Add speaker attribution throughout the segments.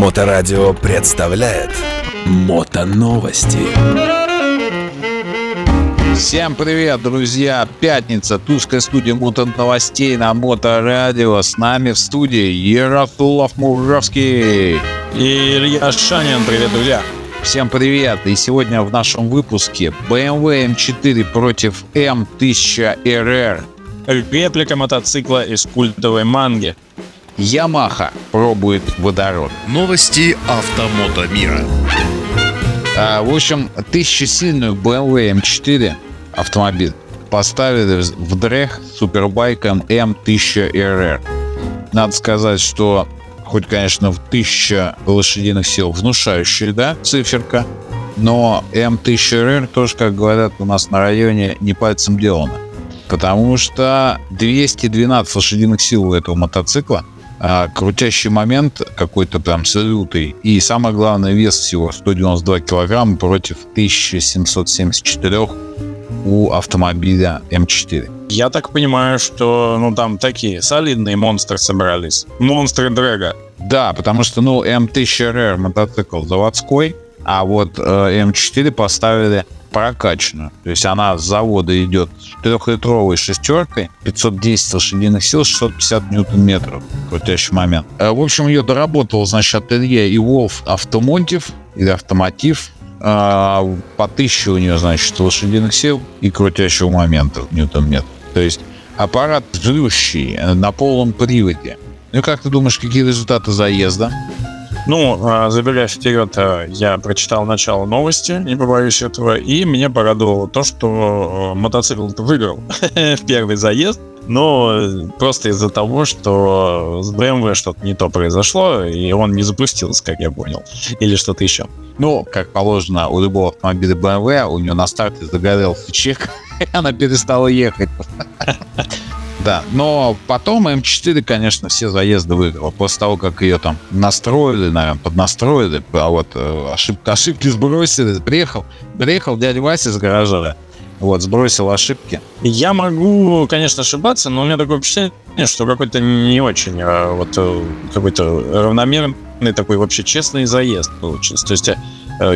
Speaker 1: Моторадио представляет Мотоновости.
Speaker 2: Всем привет, друзья! Пятница, Тульская студия мотоновостей на Моторадио. С нами в студии Ярослав Муравский.
Speaker 3: И Илья Шанин. Привет, друзья!
Speaker 2: Всем привет! И сегодня в нашем выпуске BMW M4 против M1000RR.
Speaker 3: Реплика мотоцикла из культовой манги.
Speaker 2: Ямаха пробует водород.
Speaker 1: Новости автомото мира.
Speaker 2: А, в общем, тысячесильную BMW M4 автомобиль поставили в дрех супербайком M1000RR. Надо сказать, что хоть, конечно, в 1000 лошадиных сил внушающая, да, циферка, но M1000RR тоже, как говорят у нас на районе, не пальцем делано. Потому что 212 лошадиных сил у этого мотоцикла, а крутящий момент какой-то прям салютый, и самое главное вес всего 192 килограмма против 1774 у автомобиля М4.
Speaker 3: Я так понимаю, что ну там такие солидные монстры собрались. Монстры дрэга.
Speaker 2: Да, потому что, ну, М1000RR мотоцикл заводской, а вот э, М4 поставили прокачанную. То есть она с завода идет трехлитровой шестеркой, 510 лошадиных сил, 650 ньютон-метров. Крутящий момент. Э, В общем, ее доработал, значит, ателье и Wolf Автомотив или Автомотив. А, По 1000 у нее, значит, лошадиных сил и крутящего момента ньютон-метр. То есть аппарат жрущий э, на полном приводе. Ну и как ты думаешь, какие результаты заезда?
Speaker 3: Ну, а, забегая вперед, а, я прочитал начало новости, не побоюсь этого, и меня порадовало то, что а, мотоцикл выиграл в первый заезд, но э, просто из-за того, что с BMW что-то не то произошло, и он не запустился, как я понял, или что-то еще.
Speaker 2: Ну, как положено, у любого автомобиля BMW, у нее на старте загорелся чек, и она перестала ехать. Да, но потом М4, конечно, все заезды выиграла. После того, как ее там настроили, наверное, поднастроили, а вот э, ошибка, ошибки сбросили, приехал, приехал дядя Вася с гаража, вот, сбросил ошибки.
Speaker 3: Я могу, конечно, ошибаться, но у меня такое впечатление, что какой-то не очень а, вот э, какой-то равномерный такой вообще честный заезд получился. То есть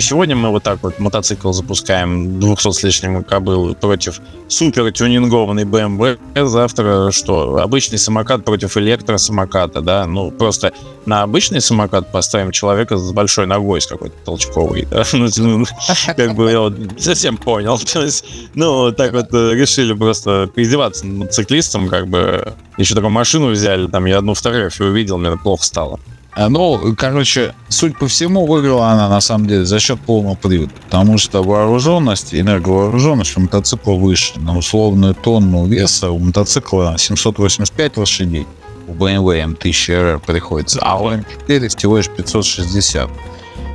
Speaker 3: сегодня мы вот так вот мотоцикл запускаем 200 с лишним кобыл против супер тюнингованной BMW. Завтра что? Обычный самокат против электросамоката, да? Ну, просто на обычный самокат поставим человека с большой ногой, с какой-то толчковой, да? Ну, ну, как бы я вот совсем понял. То есть, ну, так вот э, решили просто поиздеваться над циклистом, как бы еще такую машину взяли, там я одну фотографию увидел, мне плохо стало.
Speaker 2: Ну, короче, суть по всему, выиграла она на самом деле за счет полного привода. Потому что вооруженность, энерговооруженность у мотоцикла выше. На условную тонну веса у мотоцикла 785 лошадей. У BMW M1000RR приходится, а у M4 всего лишь 560.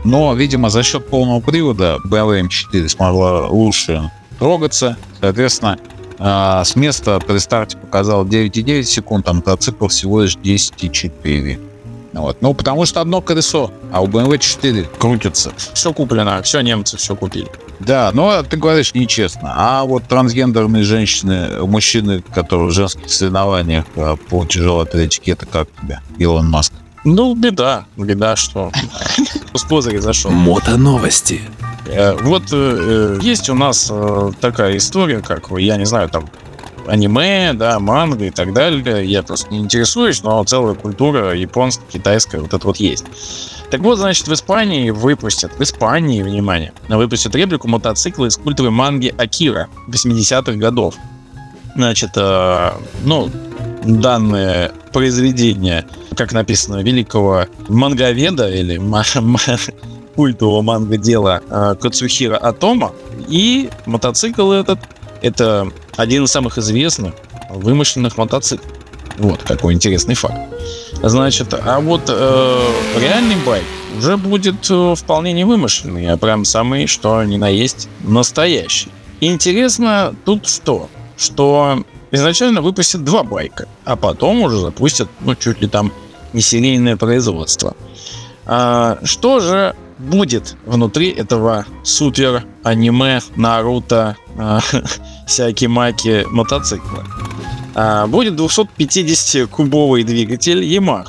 Speaker 2: Но, видимо, за счет полного привода BMW M4 смогла лучше трогаться. Соответственно, а, с места при старте показал 9,9 секунд, а мотоцикл всего лишь 10,4. Вот. Ну, потому что одно колесо, а у BMW 4 крутится.
Speaker 3: Все куплено, все немцы все купили.
Speaker 2: Да, но ты говоришь нечестно. А вот трансгендерные женщины, мужчины, которые в женских соревнованиях а, по тяжелой атлетике, это как тебя, Илон Маск?
Speaker 3: Ну, беда, беда, что с козыря зашел.
Speaker 1: Мотоновости.
Speaker 3: Э, Вот э, э, есть у нас такая история, как, я не знаю, там аниме, да, манга и так далее. Я просто не интересуюсь, но целая культура японская, китайская, вот это вот есть. Так вот, значит, в Испании выпустят, в Испании, внимание, выпустят реплику мотоцикла из культовой манги Акира 80-х годов. Значит, э, ну, данное произведение, как написано, великого манговеда или культового манго-дела э, Кацухира Атома. И мотоцикл этот — это один из самых известных вымышленных мотоциклов. Вот какой интересный факт. Значит, а вот э, реальный байк уже будет э, вполне не вымышленный, а прям самый, что ни на есть, настоящий. Интересно тут что? Что изначально выпустят два байка, а потом уже запустят, ну, чуть ли там не серийное производство. А, что же будет внутри этого супер аниме Наруто а, Сякимаки мотоцикла? А, будет 250-кубовый двигатель Yamaha.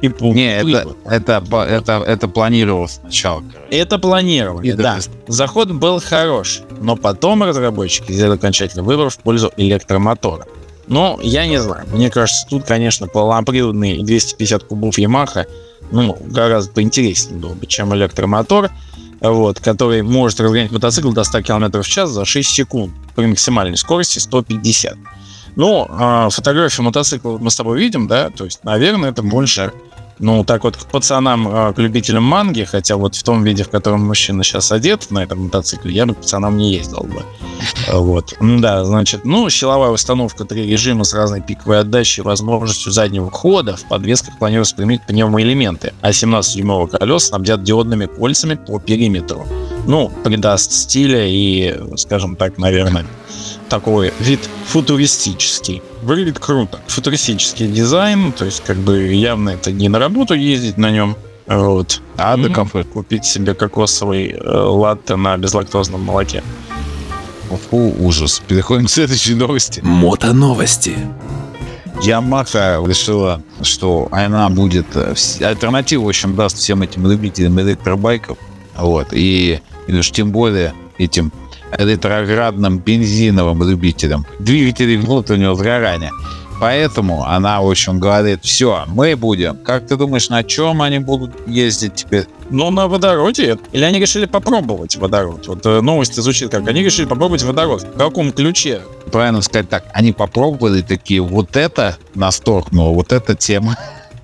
Speaker 3: и пу-
Speaker 2: Не, это, это, это, это планировалось сначала.
Speaker 3: Это планировали,
Speaker 2: И
Speaker 3: да. Заход был хорош, но потом разработчики сделали окончательный выбор в пользу электромотора. Ну, я не знаю. Мне кажется, тут, конечно, полноприводный 250 кубов Yamaha ну, гораздо поинтереснее было бы, чем электромотор, вот, который может разгонять мотоцикл до 100 км в час за 6 секунд при максимальной скорости 150. Ну, а, фотографию мотоцикла мы с тобой видим, да, то есть, наверное, это больше, ну, так вот, к пацанам, а, к любителям манги, хотя вот в том виде, в котором мужчина сейчас одет на этом мотоцикле, я бы к пацанам не ездил бы. Вот. Да, значит, ну, силовая установка, три режима с разной пиковой отдачей, возможностью заднего хода. В подвесках планируется применить пневмоэлементы, а 17-дюймовые колеса снабдят диодными кольцами по периметру. Ну, придаст стиля и, скажем так, наверное, такой вид футуристический. Выглядит круто. Футуристический дизайн, то есть как бы явно это не на работу ездить на нем, вот. А
Speaker 2: М.
Speaker 3: до комфорт купить себе кокосовый э, латте на безлактозном молоке.
Speaker 2: Фу, ужас. Переходим к следующей новости.
Speaker 1: Мотоновости.
Speaker 2: Yamaha решила, что она будет э, альтернативу, в общем, даст всем этим любителям электробайков. Вот. И, и уж тем более этим ретроградным бензиновым любителям двигателей внутреннего сгорания. Поэтому она, в общем, говорит, все, мы будем. Как ты думаешь, на чем они будут ездить теперь?
Speaker 3: Ну, на водороде. Или они решили попробовать водород? Вот э, новость звучит как. Они решили попробовать водород. В каком ключе?
Speaker 2: Правильно сказать так, они попробовали такие, вот это нас торкнуло, вот эта тема.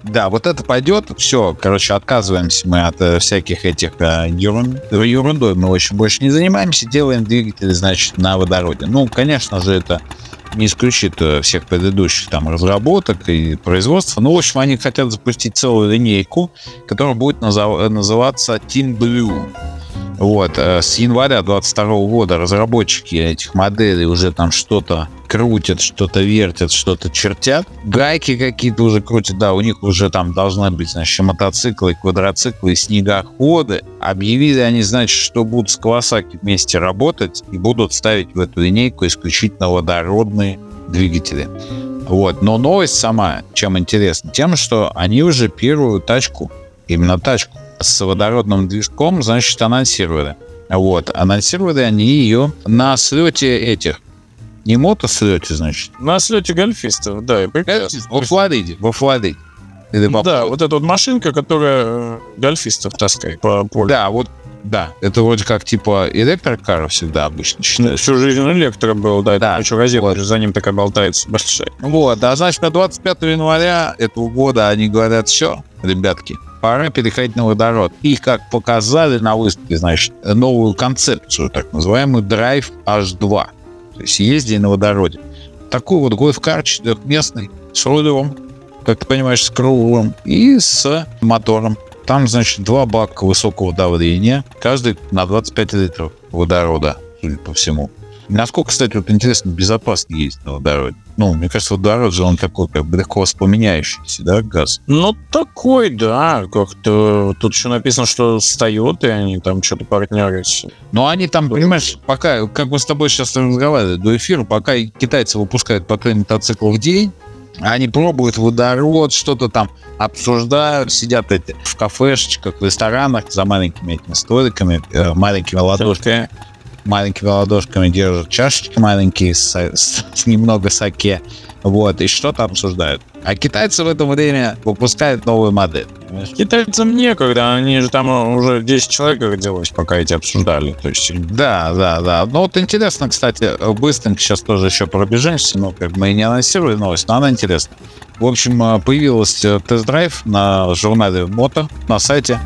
Speaker 2: Да, вот это пойдет, все, короче, отказываемся мы от э, всяких этих э, ерун- ерундой, мы очень больше не занимаемся, делаем двигатели, значит, на водороде. Ну, конечно же, это не исключит э, всех предыдущих там разработок и производства. Ну, в общем, они хотят запустить целую линейку, которая будет назов- называться Team Blue. Вот, э, с января 22 года разработчики этих моделей уже там что-то крутят, что-то вертят, что-то чертят. Гайки какие-то уже крутят, да, у них уже там должны быть, значит, мотоциклы, квадроциклы, снегоходы. Объявили они, значит, что будут с Kawasaki вместе работать и будут ставить в эту линейку исключительно водородные двигатели. Вот, но новость сама, чем интересна, тем, что они уже первую тачку, именно тачку, с водородным движком, значит, анонсировали. Вот, анонсировали они ее на слете этих. Не мотослете, значит.
Speaker 3: На слете гольфистов, да, и прекрасно.
Speaker 2: Во Флориде, во Флориде.
Speaker 3: Да, вот эта вот машинка, которая э, гольфистов таскает по полю.
Speaker 2: Да, вот, да. Это вроде как типа электрокар всегда обычно считают.
Speaker 3: Всю жизнь электро был, да,
Speaker 2: Да,
Speaker 3: еще розетка
Speaker 2: вот.
Speaker 3: за ним такая болтается большая.
Speaker 2: Вот, а значит, на 25 января этого года они говорят, все, ребятки, пора переходить на водород. И как показали на выставке, значит, новую концепцию, так называемую Drive H2. То есть ездили на водороде. Такой вот гольф-кар четырехместный с рулем, как ты понимаешь, с круглым и с мотором. Там, значит, два бака высокого давления, каждый на 25 литров водорода, судя по всему. Насколько, кстати, вот интересно, безопасно ездить на водороде? Ну, мне кажется, водород же он такой, как бы легко воспламеняющийся, да, газ?
Speaker 3: Ну, такой, да, как-то тут еще написано, что встает, и они там что-то партнерятся.
Speaker 2: Но они там, понимаешь, пока, как мы с тобой сейчас разговаривали до эфира, пока китайцы выпускают по три мотоцикла в день, они пробуют водород, что-то там обсуждают, сидят эти в кафешечках, в ресторанах за маленькими этими столиками, э, маленькими ладошками, маленькими ладошками держат чашечки маленькие с, с- с немного саке, вот, и что-то обсуждают. А китайцы в это время выпускают новую модель.
Speaker 3: Китайцам некогда, они же там уже 10 человек родилось, пока эти обсуждали. То есть,
Speaker 2: Да, да, да. Ну вот интересно, кстати, быстренько сейчас тоже еще пробежимся, ну как мы и не анонсировали новость, но она интересна. В общем, э, появилась э, тест-драйв на журнале Мото на сайте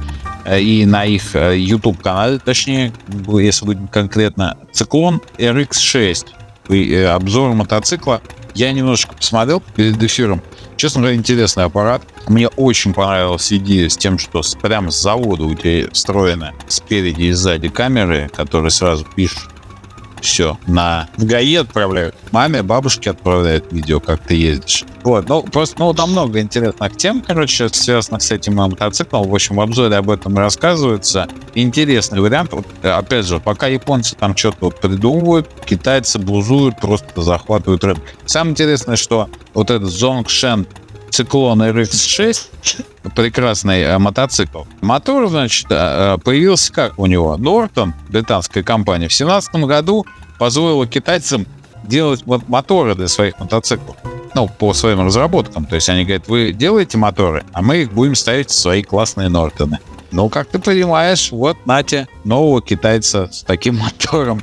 Speaker 2: и на их э, YouTube-канале, точнее, если быть конкретно, циклон RX6. И, э, Обзор мотоцикла. Я немножечко посмотрел перед эфиром. Честно говоря, интересный аппарат. Мне очень понравилась идея с тем, что прямо с завода у тебя встроены спереди и сзади камеры, которые сразу пишут все на
Speaker 3: в ГАИ отправляют.
Speaker 2: маме, бабушке отправляют видео, как ты ездишь. Вот, ну, просто, ну, там много интересных тем, короче, связанных с этим мотоциклом. В общем, в обзоре об этом рассказывается. Интересный вариант. Вот, э, опять же, пока японцы там что-то вот придумывают, китайцы бузуют, просто захватывают рынок. Самое интересное, что вот этот Zhongshan Циклон RX-6, прекрасный э, мотоцикл. Мотор, значит, э, появился как у него? Нортон, британская компания, в 2017 году позволила китайцам делать моторы для своих мотоциклов. Ну, по своим разработкам. То есть они говорят, вы делаете моторы, а мы их будем ставить в свои классные Нортоны. Ну, как ты понимаешь, вот Натя, нового китайца с таким мотором.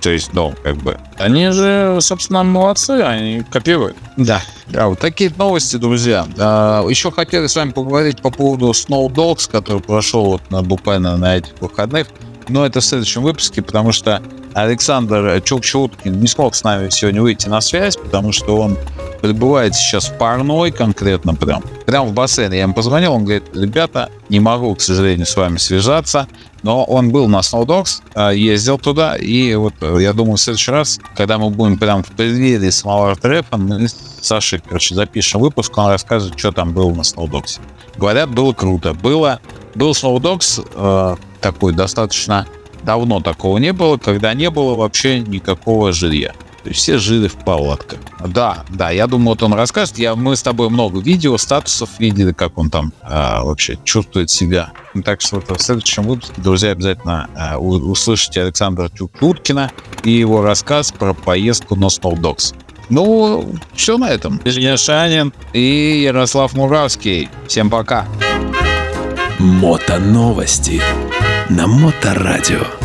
Speaker 2: То есть, ну, как бы...
Speaker 3: Они же, собственно, молодцы, они копируют.
Speaker 2: Да. Да, вот такие новости, друзья. А, еще хотели с вами поговорить по поводу Snow Dogs, который прошел вот на, буквально на этих выходных. Но это в следующем выпуске, потому что Александр Чукчуткин не смог с нами сегодня выйти на связь, потому что он пребывает сейчас в парной конкретно прям, прям в бассейне. Я ему позвонил, он говорит, ребята, не могу, к сожалению, с вами связаться, но он был на Snowdogs, а, ездил туда, и вот э, я думаю, в следующий раз, когда мы будем прям в преддверии самого артрэпа, мы с Сашей, короче, запишем выпуск, он расскажет, что там было на Snowdogs. Говорят, было круто. Было, был Snowdogs э, такой достаточно давно такого не было, когда не было вообще никакого жилья. То есть все жили в палатках. Да, да, я думаю, вот он расскажет. Я, мы с тобой много видео, статусов видели, как он там а, вообще чувствует себя. Так что вот в следующем выпуске, друзья, обязательно а, услышите Александра Чукуткина и его рассказ про поездку на Snowdogs. Ну, все на этом.
Speaker 3: Я Шанин
Speaker 2: и Ярослав Муравский. Всем пока.
Speaker 1: Мото новости на Моторадио.